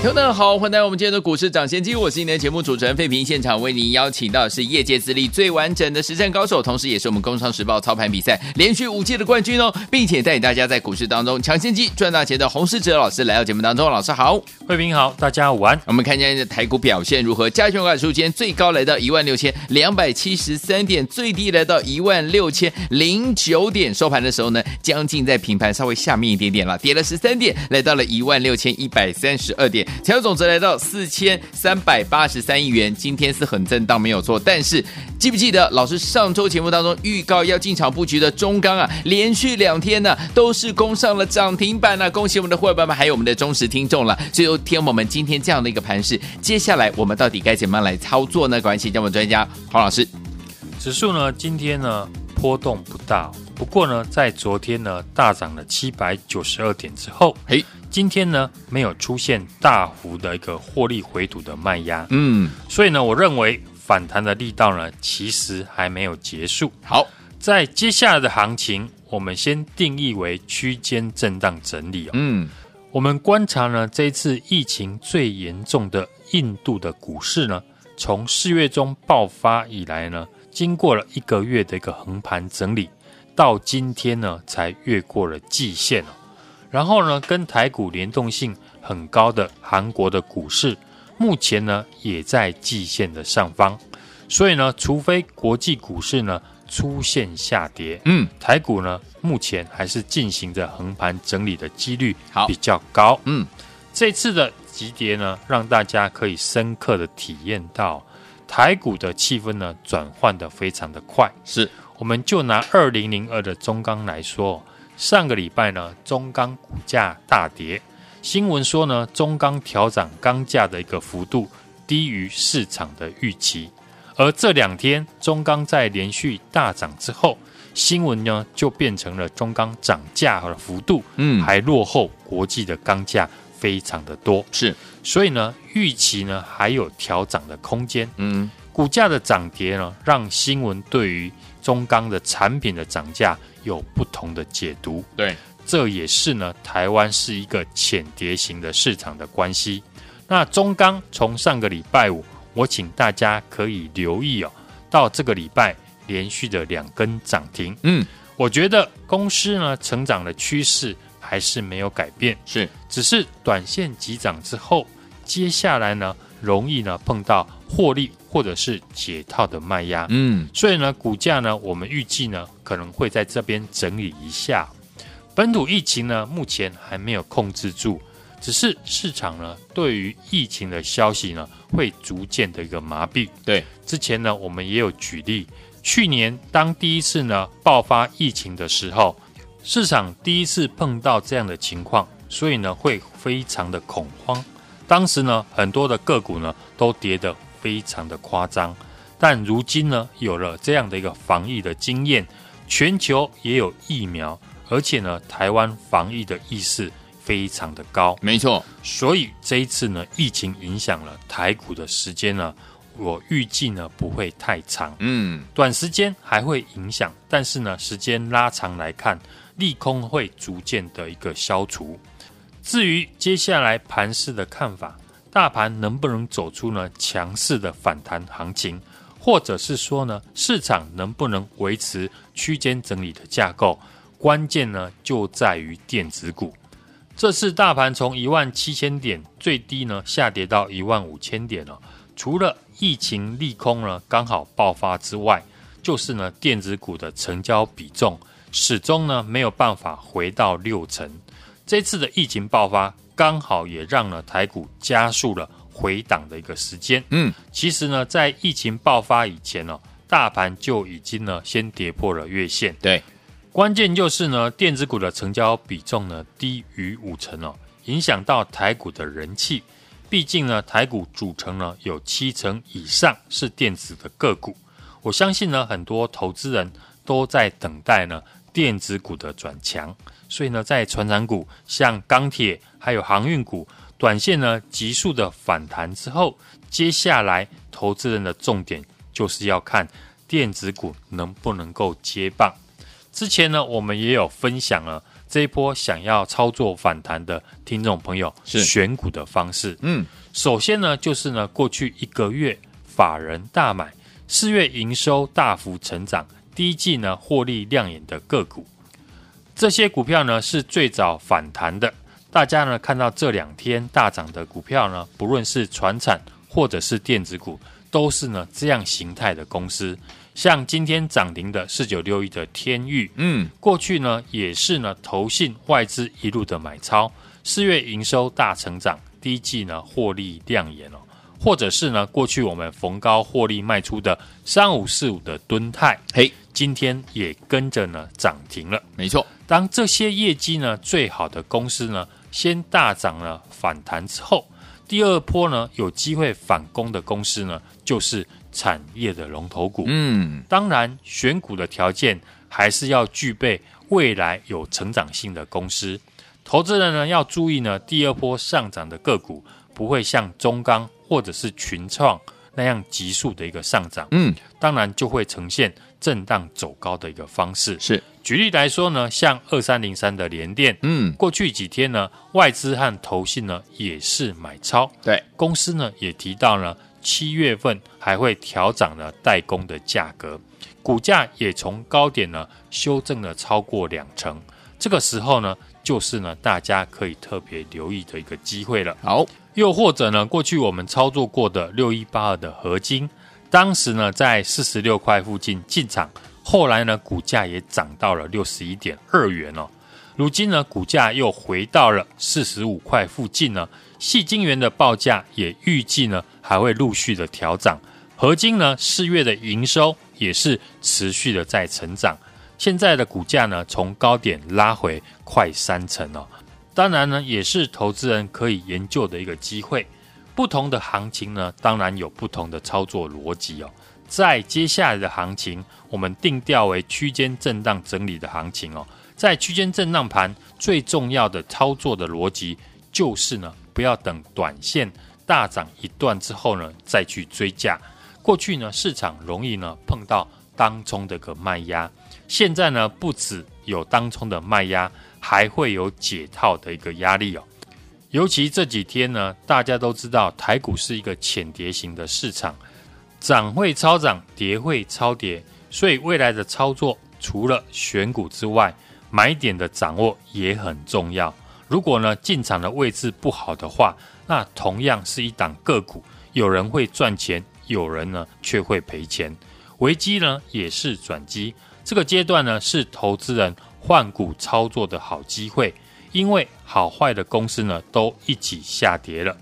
听众好，欢迎来到我们今天的股市抢先机，我是今天的节目主持人费平。现场为您邀请到的是业界资历最完整的实战高手，同时也是我们工商时报操盘比赛连续五届的冠军哦，并且带领大家在股市当中抢先机赚大钱的洪世哲老师来到节目当中。老师好，费平好，大家午安。我们看一下台股表现如何？加权指数今天最高来到一万六千两百七十三点，最低来到一万六千零九点，收盘的时候呢，将近在平盘稍微下面一点点了，跌了十三点，来到了一万六千一百三十二点。成交总值来到四千三百八十三亿元，今天是很震荡，没有错。但是记不记得老师上周节目当中预告要进场布局的中钢啊，连续两天呢、啊、都是攻上了涨停板啊！恭喜我们的伙伴们，还有我们的忠实听众了。所以，听我们今天这样的一个盘势，接下来我们到底该怎么样来操作呢？关系叫我们专家黄老师。指数呢今天呢波动不大，不过呢在昨天呢大涨了七百九十二点之后，嘿。今天呢，没有出现大幅的一个获利回吐的卖压，嗯，所以呢，我认为反弹的力道呢，其实还没有结束。好，在接下来的行情，我们先定义为区间震荡整理哦。嗯，我们观察呢，这一次疫情最严重的印度的股市呢，从四月中爆发以来呢，经过了一个月的一个横盘整理，到今天呢，才越过了季线哦。然后呢，跟台股联动性很高的韩国的股市，目前呢也在季线的上方，所以呢，除非国际股市呢出现下跌，嗯，台股呢目前还是进行着横盘整理的几率比较高，嗯，这次的急跌呢，让大家可以深刻的体验到台股的气氛呢转换的非常的快，是，我们就拿二零零二的中钢来说。上个礼拜呢，中钢股价大跌，新闻说呢，中钢调涨钢价的一个幅度低于市场的预期。而这两天，中钢在连续大涨之后，新闻呢就变成了中钢涨价的幅度，嗯，还落后国际的钢价非常的多。是，所以呢，预期呢还有调涨的空间。嗯，股价的涨跌呢，让新闻对于中钢的产品的涨价有不同的解读，对，这也是呢，台湾是一个浅碟型的市场的关系。那中钢从上个礼拜五，我请大家可以留意哦，到这个礼拜连续的两根涨停，嗯，我觉得公司呢成长的趋势还是没有改变，是，只是短线急涨之后，接下来呢容易呢碰到获利。或者是解套的卖压，嗯，所以呢，股价呢，我们预计呢，可能会在这边整理一下。本土疫情呢，目前还没有控制住，只是市场呢，对于疫情的消息呢，会逐渐的一个麻痹。对，之前呢，我们也有举例，去年当第一次呢爆发疫情的时候，市场第一次碰到这样的情况，所以呢，会非常的恐慌。当时呢，很多的个股呢，都跌得。非常的夸张，但如今呢，有了这样的一个防疫的经验，全球也有疫苗，而且呢，台湾防疫的意识非常的高，没错。所以这一次呢，疫情影响了台股的时间呢，我预计呢不会太长，嗯，短时间还会影响，但是呢，时间拉长来看，利空会逐渐的一个消除。至于接下来盘势的看法。大盘能不能走出呢强势的反弹行情，或者是说呢市场能不能维持区间整理的架构？关键呢就在于电子股。这次大盘从一万七千点最低呢下跌到一万五千点了，除了疫情利空呢刚好爆发之外，就是呢电子股的成交比重始终呢没有办法回到六成。这次的疫情爆发。刚好也让了台股加速了回档的一个时间。嗯，其实呢，在疫情爆发以前呢，大盘就已经呢先跌破了月线。对，关键就是呢，电子股的成交比重呢低于五成哦，影响到台股的人气。毕竟呢，台股组成呢有七成以上是电子的个股。我相信呢，很多投资人都在等待呢电子股的转强，所以呢，在船产股像钢铁还有航运股，短线呢急速的反弹之后，接下来投资人的重点就是要看电子股能不能够接棒。之前呢，我们也有分享了这一波想要操作反弹的听众朋友是选股的方式。嗯，首先呢，就是呢，过去一个月法人大买，四月营收大幅成长，第一季呢获利亮眼的个股，这些股票呢是最早反弹的。大家呢看到这两天大涨的股票呢，不论是船产或者是电子股，都是呢这样形态的公司。像今天涨停的四九六一的天域，嗯，过去呢也是呢投信外资一路的买超，四月营收大成长，第一季呢获利亮眼哦，或者是呢过去我们逢高获利卖出的三五四五的敦泰，嘿，今天也跟着呢涨停了，没错。当这些业绩呢最好的公司呢先大涨了反弹之后，第二波呢有机会反攻的公司呢就是。产业的龙头股，嗯，当然选股的条件还是要具备未来有成长性的公司。投资人呢要注意呢，第二波上涨的个股不会像中钢或者是群创那样急速的一个上涨，嗯，当然就会呈现震荡走高的一个方式。是，举例来说呢，像二三零三的联电，嗯，过去几天呢，外资和投信呢也是买超，对，公司呢也提到呢。七月份还会调涨了代工的价格，股价也从高点呢修正了超过两成。这个时候呢，就是呢大家可以特别留意的一个机会了。好，又或者呢，过去我们操作过的六一八二的合金，当时呢在四十六块附近进场，后来呢股价也涨到了六十一点二元哦。如今呢股价又回到了四十五块附近呢。细晶圆的报价也预计呢还会陆续的调涨，合金呢四月的营收也是持续的在成长，现在的股价呢从高点拉回快三成哦，当然呢也是投资人可以研究的一个机会。不同的行情呢，当然有不同的操作逻辑哦。在接下来的行情，我们定调为区间震荡整理的行情哦，在区间震荡盘最重要的操作的逻辑就是呢。不要等短线大涨一段之后呢，再去追价。过去呢，市场容易呢碰到当冲的个卖压，现在呢不只有当冲的卖压，还会有解套的一个压力哦。尤其这几天呢，大家都知道台股是一个浅碟型的市场，涨会超涨，跌会超跌，所以未来的操作除了选股之外，买点的掌握也很重要。如果呢进场的位置不好的话，那同样是一档个股，有人会赚钱，有人呢却会赔钱。危机呢也是转机，这个阶段呢是投资人换股操作的好机会，因为好坏的公司呢都一起下跌了，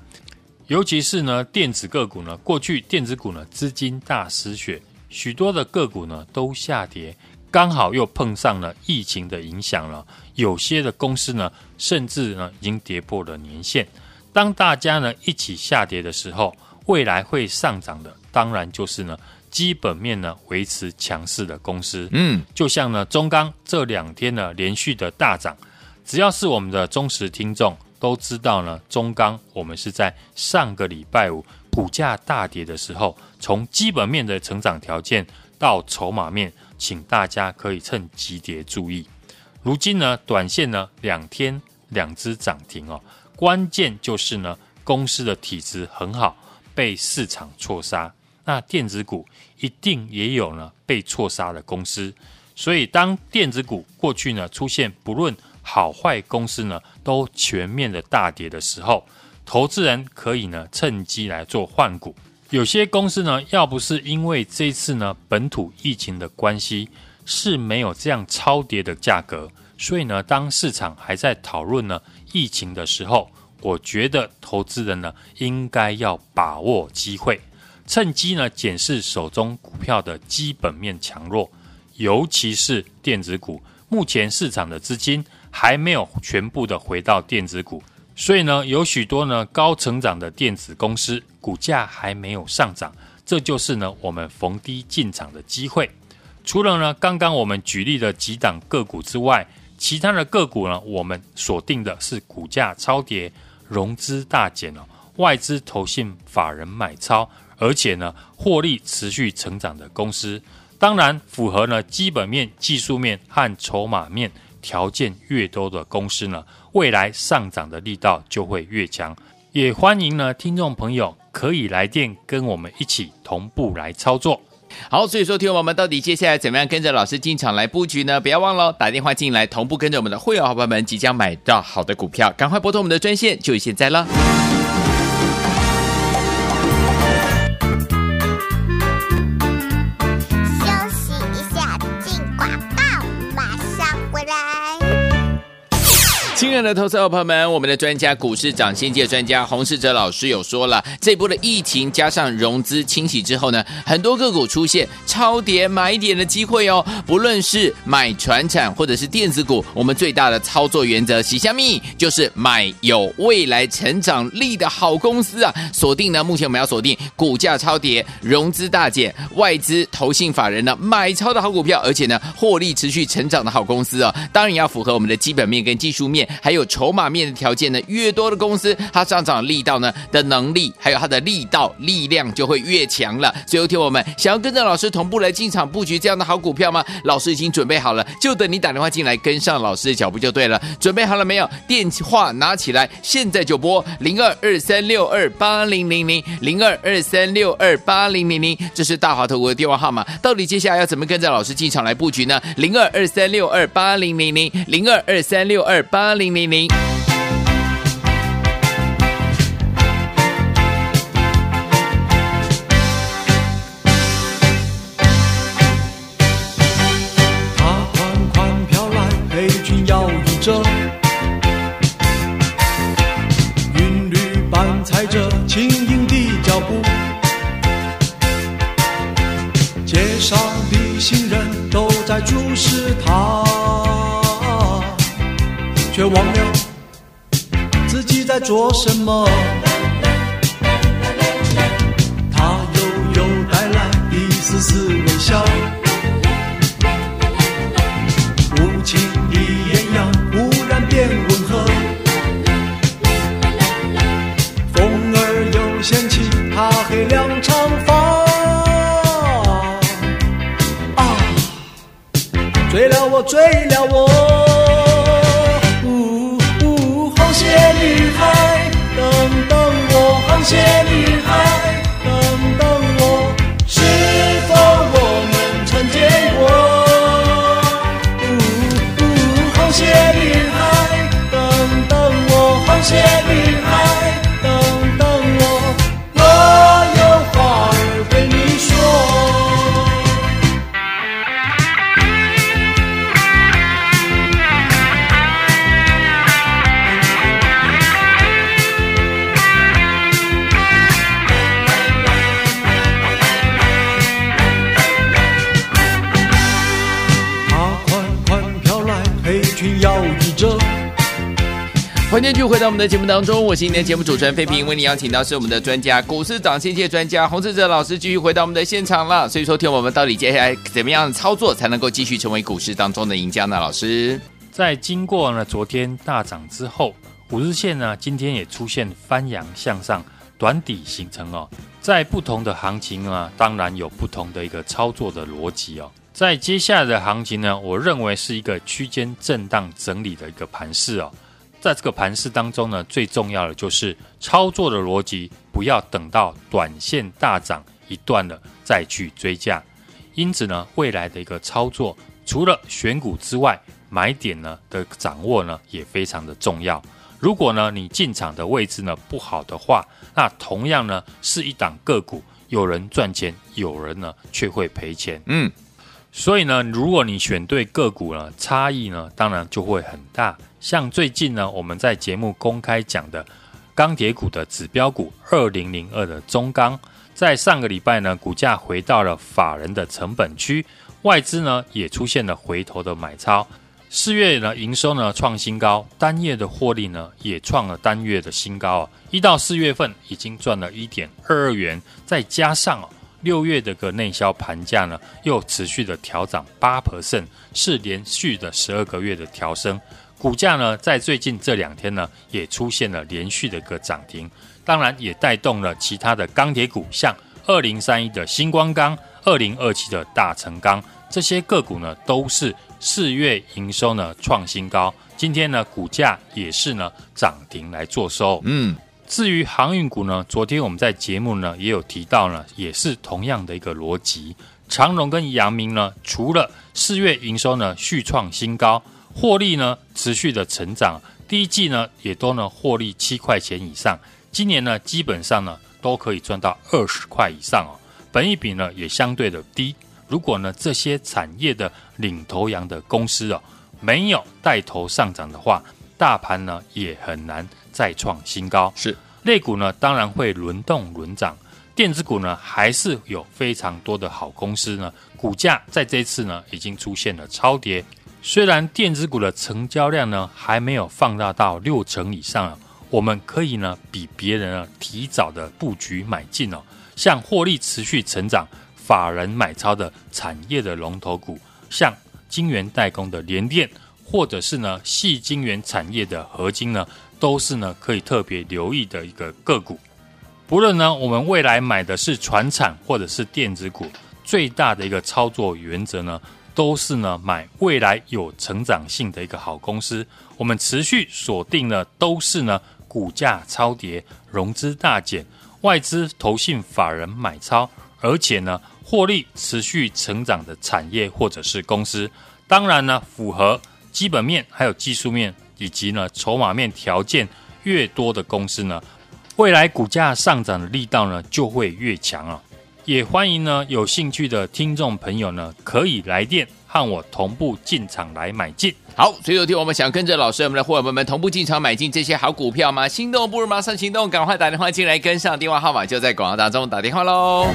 尤其是呢电子个股呢，过去电子股呢资金大失血，许多的个股呢都下跌。刚好又碰上了疫情的影响了，有些的公司呢，甚至呢已经跌破了年线。当大家呢一起下跌的时候，未来会上涨的，当然就是呢基本面呢维持强势的公司。嗯，就像呢中钢这两天呢连续的大涨，只要是我们的忠实听众都知道呢，中钢我们是在上个礼拜五股价大跌的时候，从基本面的成长条件到筹码面。请大家可以趁急跌注意。如今呢，短线呢两天两只涨停哦，关键就是呢公司的体质很好，被市场错杀。那电子股一定也有呢被错杀的公司，所以当电子股过去呢出现不论好坏公司呢都全面的大跌的时候，投资人可以呢趁机来做换股。有些公司呢，要不是因为这次呢本土疫情的关系，是没有这样超跌的价格。所以呢，当市场还在讨论呢疫情的时候，我觉得投资人呢应该要把握机会，趁机呢检视手中股票的基本面强弱，尤其是电子股。目前市场的资金还没有全部的回到电子股。所以呢，有许多呢高成长的电子公司股价还没有上涨，这就是呢我们逢低进场的机会。除了呢刚刚我们举例的几档个股之外，其他的个股呢，我们锁定的是股价超跌、融资大减哦，外资投信法人买超，而且呢获利持续成长的公司。当然，符合呢基本面、技术面和筹码面条件越多的公司呢，未来上涨的力道就会越强。也欢迎呢听众朋友可以来电跟我们一起同步来操作。好，所以说，听我们到底接下来怎么样跟着老师进场来布局呢？不要忘了打电话进来，同步跟着我们的会员伙伴们即将买到好的股票，赶快拨通我们的专线，就现在了。亲爱的投资者朋友们，我们的专家股市长先机专家洪世哲老师有说了，这波的疫情加上融资清洗之后呢，很多个股出现超跌买点的机会哦。不论是买传产或者是电子股，我们最大的操作原则，喜香蜜就是买有未来成长力的好公司啊。锁定呢，目前我们要锁定股价超跌、融资大减、外资投信法人呢买超的好股票，而且呢获利持续成长的好公司哦。当然要符合我们的基本面跟技术面。还有筹码面的条件呢，越多的公司，它上涨力道呢的能力，还有它的力道力量就会越强了。所以，有听我们想要跟着老师同步来进场布局这样的好股票吗？老师已经准备好了，就等你打电话进来跟上老师的脚步就对了。准备好了没有？电话拿起来，现在就拨零二二三六二八零零零零二二三六二八零零零，这是大华投顾的电话号码。到底接下来要怎么跟着老师进场来布局呢？零二二三六二八零零零零二二三六二八零零零。做什么。他悠悠带来一丝丝微笑，无情的艳阳忽然变温和，风儿又掀起欢迎继续回到我们的节目当中，我是今天的节目主持人费平，为您邀请到是我们的专家股市涨先界专家洪志哲老师，继续回到我们的现场了。所以说，听我们到底接下来怎么样操作才能够继续成为股市当中的赢家呢？老师，在经过呢昨天大涨之后，五日线呢今天也出现翻扬向上，短底形成哦。在不同的行情啊，当然有不同的一个操作的逻辑哦。在接下来的行情呢，我认为是一个区间震荡整理的一个盘势哦。在这个盘势当中呢，最重要的就是操作的逻辑，不要等到短线大涨一段了再去追价。因此呢，未来的一个操作，除了选股之外，买点呢的掌握呢也非常的重要。如果呢你进场的位置呢不好的话，那同样呢是一档个股，有人赚钱，有人呢却会赔钱。嗯。所以呢，如果你选对个股呢，差异呢，当然就会很大。像最近呢，我们在节目公开讲的钢铁股的指标股二零零二的中钢，在上个礼拜呢，股价回到了法人的成本区，外资呢也出现了回头的买超。四月呢，营收呢创新高，单月的获利呢也创了单月的新高啊！一到四月份已经赚了一点二二元，再加上六月的个内销盘价呢，又持续的调涨八 percent，是连续的十二个月的调升。股价呢，在最近这两天呢，也出现了连续的个涨停，当然也带动了其他的钢铁股，像二零三一的新光钢、二零二七的大成钢，这些个股呢，都是四月营收呢创新高，今天呢，股价也是呢涨停来做收。嗯，至于航运股呢，昨天我们在节目呢也有提到呢，也是同样的一个逻辑，长荣跟阳明呢，除了四月营收呢续创新高。获利呢持续的成长，第一季呢也都呢获利七块钱以上，今年呢基本上呢都可以赚到二十块以上哦，本益比呢也相对的低。如果呢这些产业的领头羊的公司哦没有带头上涨的话，大盘呢也很难再创新高。是，类股呢当然会轮动轮涨，电子股呢还是有非常多的好公司呢，股价在这次呢已经出现了超跌。虽然电子股的成交量呢还没有放大到六成以上，我们可以呢比别人呢提早的布局买进哦。像获利持续成长、法人买超的产业的龙头股，像晶圆代工的联电，或者是呢矽晶圆产业的合金呢，都是呢可以特别留意的一个个股。不论呢我们未来买的是传产或者是电子股，最大的一个操作原则呢。都是呢，买未来有成长性的一个好公司。我们持续锁定呢都是呢，股价超跌、融资大减、外资投信法人买超，而且呢，获利持续成长的产业或者是公司。当然呢，符合基本面、还有技术面以及呢筹码面条件越多的公司呢，未来股价上涨的力道呢就会越强啊。也欢迎呢，有兴趣的听众朋友呢，可以来电和我同步进场来买进。好，所以有听我们想跟着老师，我们的伙伴们同步进场买进这些好股票吗？心动不如马上行动，赶快打电话进来跟上，电话号码就在广告当中，打电话喽。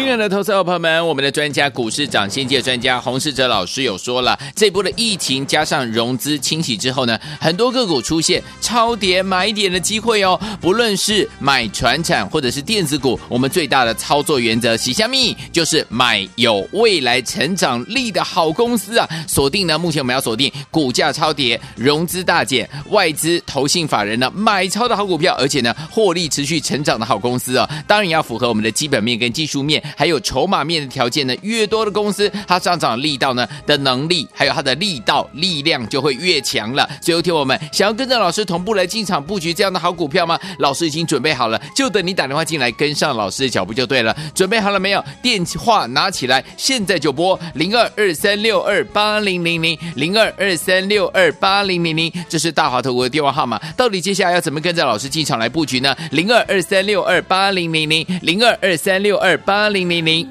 亲爱的投资者朋友们，我们的专家股市长先机专家洪世哲老师有说了，这波的疫情加上融资清洗之后呢，很多个股出现超跌买点的机会哦。不论是买传产或者是电子股，我们最大的操作原则，喜香蜜就是买有未来成长力的好公司啊。锁定呢，目前我们要锁定股价超跌、融资大减、外资投信法人呢买超的好股票，而且呢获利持续成长的好公司哦。当然要符合我们的基本面跟技术面。还有筹码面的条件呢，越多的公司，它上涨力道呢的能力，还有它的力道力量就会越强了。所以，有听我们想要跟着老师同步来进场布局这样的好股票吗？老师已经准备好了，就等你打电话进来跟上老师的脚步就对了。准备好了没有？电话拿起来，现在就拨零二二三六二八零零零零二二三六二八零零零，这是大华投顾的电话号码。到底接下来要怎么跟着老师进场来布局呢？零二二三六二八零零零零二二三六二八。零零零。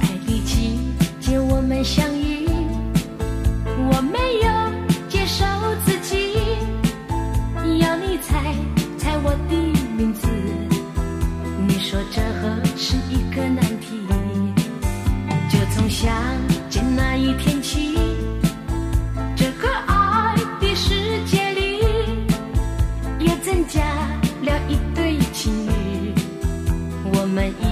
爱的季节我们相遇，我没有接受自己，要你猜猜我的名字，你说这何是一个难题，就从相今日我们已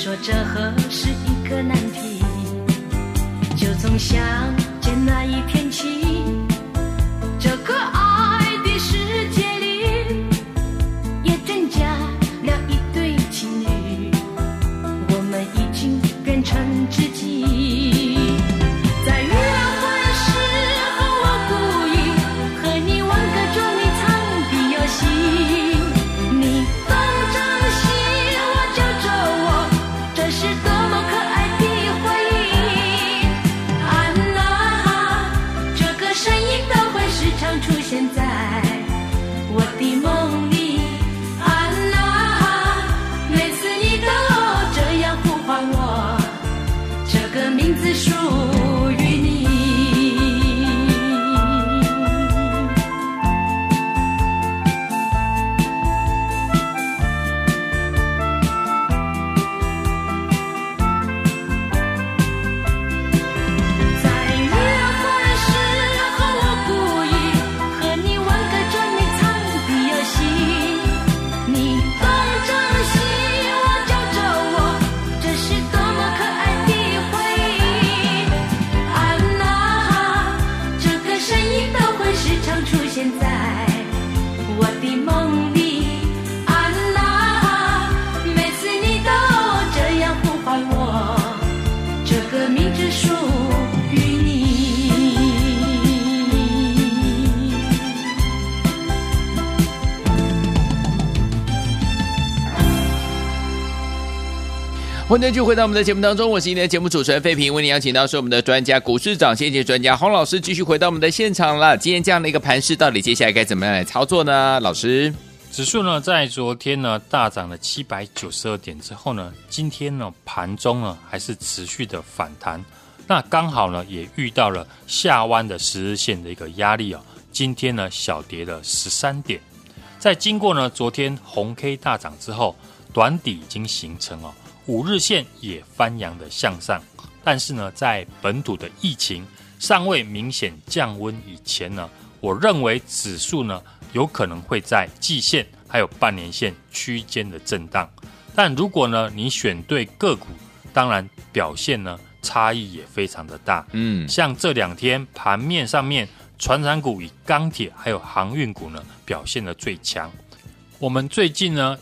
说这何是一个难题，就总想见那一天起。欢迎继续回到我们的节目当中，我是今天的节目主持人费平，为您邀请到是我们的专家股市涨先机专家洪老师，继续回到我们的现场了。今天这样的一个盘势，到底接下来该怎么样来操作呢？老师，指数呢在昨天呢大涨了七百九十二点之后呢，今天呢盘中呢还是持续的反弹，那刚好呢也遇到了下弯的十日线的一个压力哦，今天呢小跌了十三点，在经过呢昨天红 K 大涨之后，短底已经形成哦。五日线也翻扬的向上，但是呢，在本土的疫情尚未明显降温以前呢，我认为指数呢有可能会在季线还有半年线区间的震荡。但如果呢你选对个股，当然表现呢差异也非常的大。嗯，像这两天盘面上面，船产股与钢铁还有航运股呢表现的最强。我们最近呢。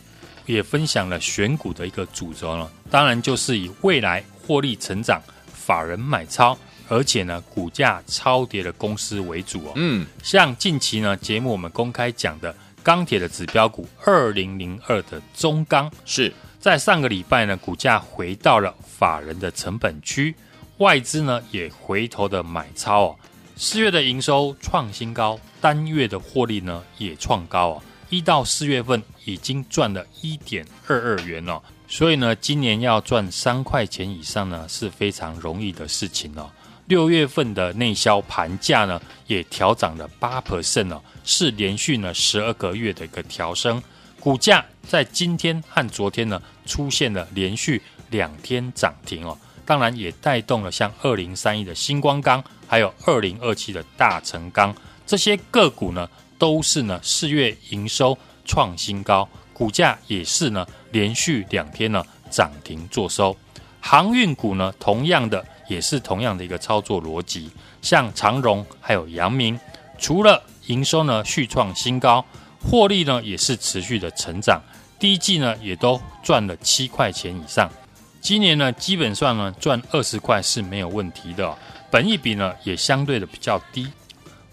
也分享了选股的一个主轴呢，当然就是以未来获利成长、法人买超，而且呢股价超跌的公司为主哦。嗯，像近期呢节目我们公开讲的钢铁的指标股二零零二的中钢，是在上个礼拜呢股价回到了法人的成本区，外资呢也回头的买超哦。四月的营收创新高，单月的获利呢也创高哦。一到四月份已经赚了一点二二元了，所以呢，今年要赚三块钱以上呢是非常容易的事情哦。六月份的内销盘价呢也调涨了八 percent 哦，是连续呢十二个月的一个调升。股价在今天和昨天呢出现了连续两天涨停哦，当然也带动了像二零三一的新光钢，还有二零二七的大成钢这些个股呢。都是呢，四月营收创新高，股价也是呢连续两天呢涨停作收。航运股呢，同样的也是同样的一个操作逻辑，像长荣还有阳明，除了营收呢续创新高，获利呢也是持续的成长，第一季呢也都赚了七块钱以上，今年呢基本上呢赚二十块是没有问题的，本益比呢也相对的比较低。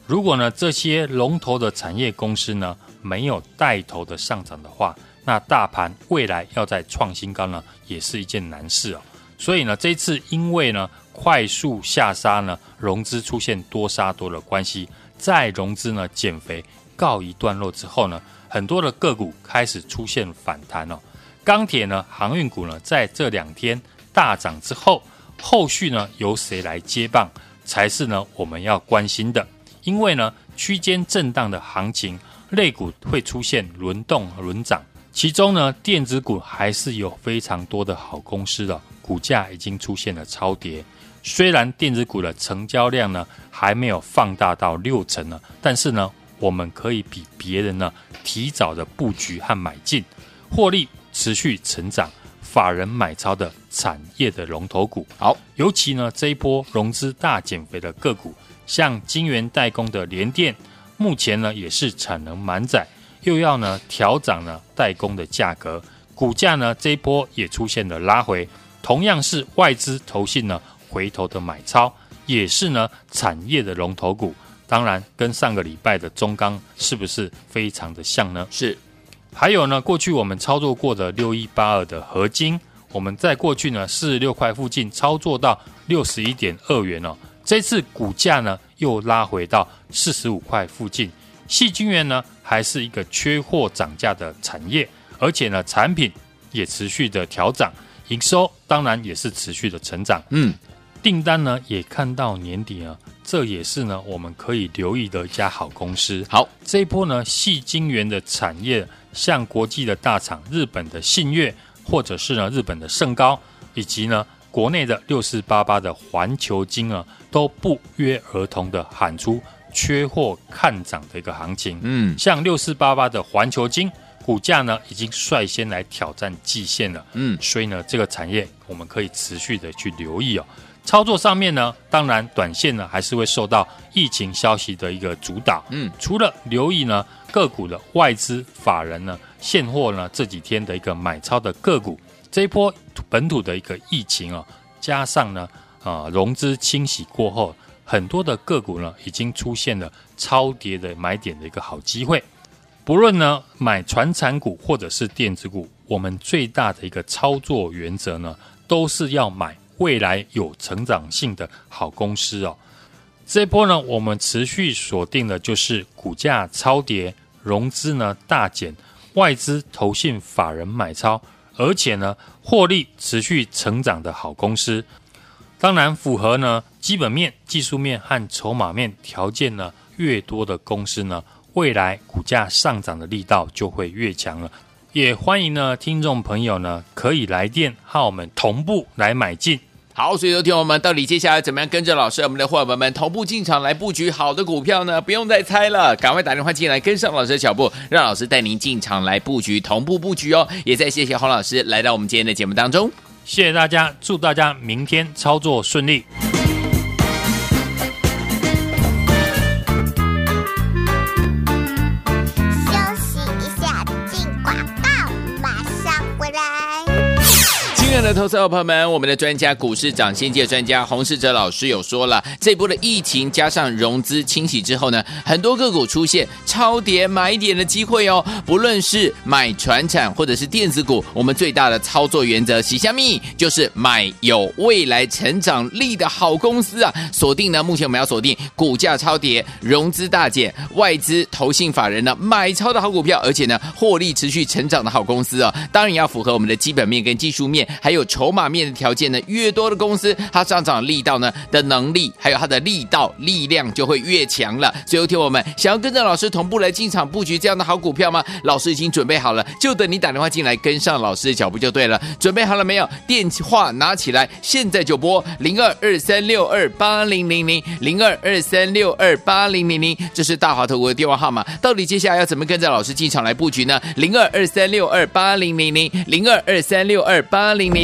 如果呢这些龙头的产业公司呢没有带头的上涨的话，那大盘未来要再创新高呢也是一件难事哦。所以呢这次因为呢快速下杀呢融资出现多杀多的关系，在融资呢减肥告一段落之后呢，很多的个股开始出现反弹哦。钢铁呢航运股呢在这两天大涨之后，后续呢由谁来接棒才是呢我们要关心的。因为呢，区间震荡的行情，类股会出现轮动轮涨，其中呢，电子股还是有非常多的好公司的，股价已经出现了超跌。虽然电子股的成交量呢还没有放大到六成呢，但是呢，我们可以比别人呢提早的布局和买进，获利持续成长，法人买超的产业的龙头股。好，尤其呢这一波融资大减肥的个股。像晶圆代工的联电，目前呢也是产能满载，又要呢调涨呢代工的价格，股价呢这一波也出现了拉回，同样是外资投信呢回头的买超，也是呢产业的龙头股，当然跟上个礼拜的中钢是不是非常的像呢？是，还有呢过去我们操作过的六一八二的合金，我们在过去呢四十六块附近操作到六十一点二元哦。这次股价呢又拉回到四十五块附近，矽晶圆呢还是一个缺货涨价的产业，而且呢产品也持续的调涨，营收当然也是持续的成长，嗯，订单呢也看到年底啊，这也是呢我们可以留意的一家好公司。好，这一波呢细晶圆的产业，像国际的大厂日本的信越，或者是呢日本的盛高，以及呢。国内的六四八八的环球金啊，都不约而同的喊出缺货看涨的一个行情。嗯，像六四八八的环球金股价呢，已经率先来挑战季线了。嗯，所以呢，这个产业我们可以持续的去留意哦。操作上面呢，当然短线呢还是会受到疫情消息的一个主导。嗯，除了留意呢个股的外资法人呢现货呢这几天的一个买超的个股，这一波本土的一个疫情啊，加上呢啊融资清洗过后，很多的个股呢已经出现了超跌的买点的一个好机会。不论呢买传产股或者是电子股，我们最大的一个操作原则呢，都是要买。未来有成长性的好公司哦，这一波呢，我们持续锁定的就是股价超跌、融资呢大减、外资投信法人买超，而且呢获利持续成长的好公司。当然，符合呢基本面、技术面和筹码面条件呢越多的公司呢，未来股价上涨的力道就会越强了。也欢迎呢，听众朋友呢，可以来电和我们同步来买进。好，所以有听我们到底接下来怎么样跟着老师，我们的伙伴们，们同步进场来布局好的股票呢？不用再猜了，赶快打电话进来跟上老师的脚步，让老师带您进场来布局，同步布局哦。也再谢谢洪老师来到我们今天的节目当中，谢谢大家，祝大家明天操作顺利。投资者朋友们，我们的专家股市涨先机专家洪世哲老师有说了，这波的疫情加上融资清洗之后呢，很多个股出现超跌买点的机会哦。不论是买传产或者是电子股，我们最大的操作原则，喜虾米就是买有未来成长力的好公司啊。锁定呢，目前我们要锁定股价超跌、融资大减、外资投信法人呢买超的好股票，而且呢获利持续成长的好公司啊。当然要符合我们的基本面跟技术面。还有筹码面的条件呢，越多的公司，它上涨力道呢的能力，还有它的力道力量就会越强了。所以，有听我们想要跟着老师同步来进场布局这样的好股票吗？老师已经准备好了，就等你打电话进来跟上老师的脚步就对了。准备好了没有？电话拿起来，现在就拨零二二三六二八零零零零二二三六二八零零零，这是大华投顾的电话号码。到底接下来要怎么跟着老师进场来布局呢？零二二三六二八零零零零二二三六二八零零。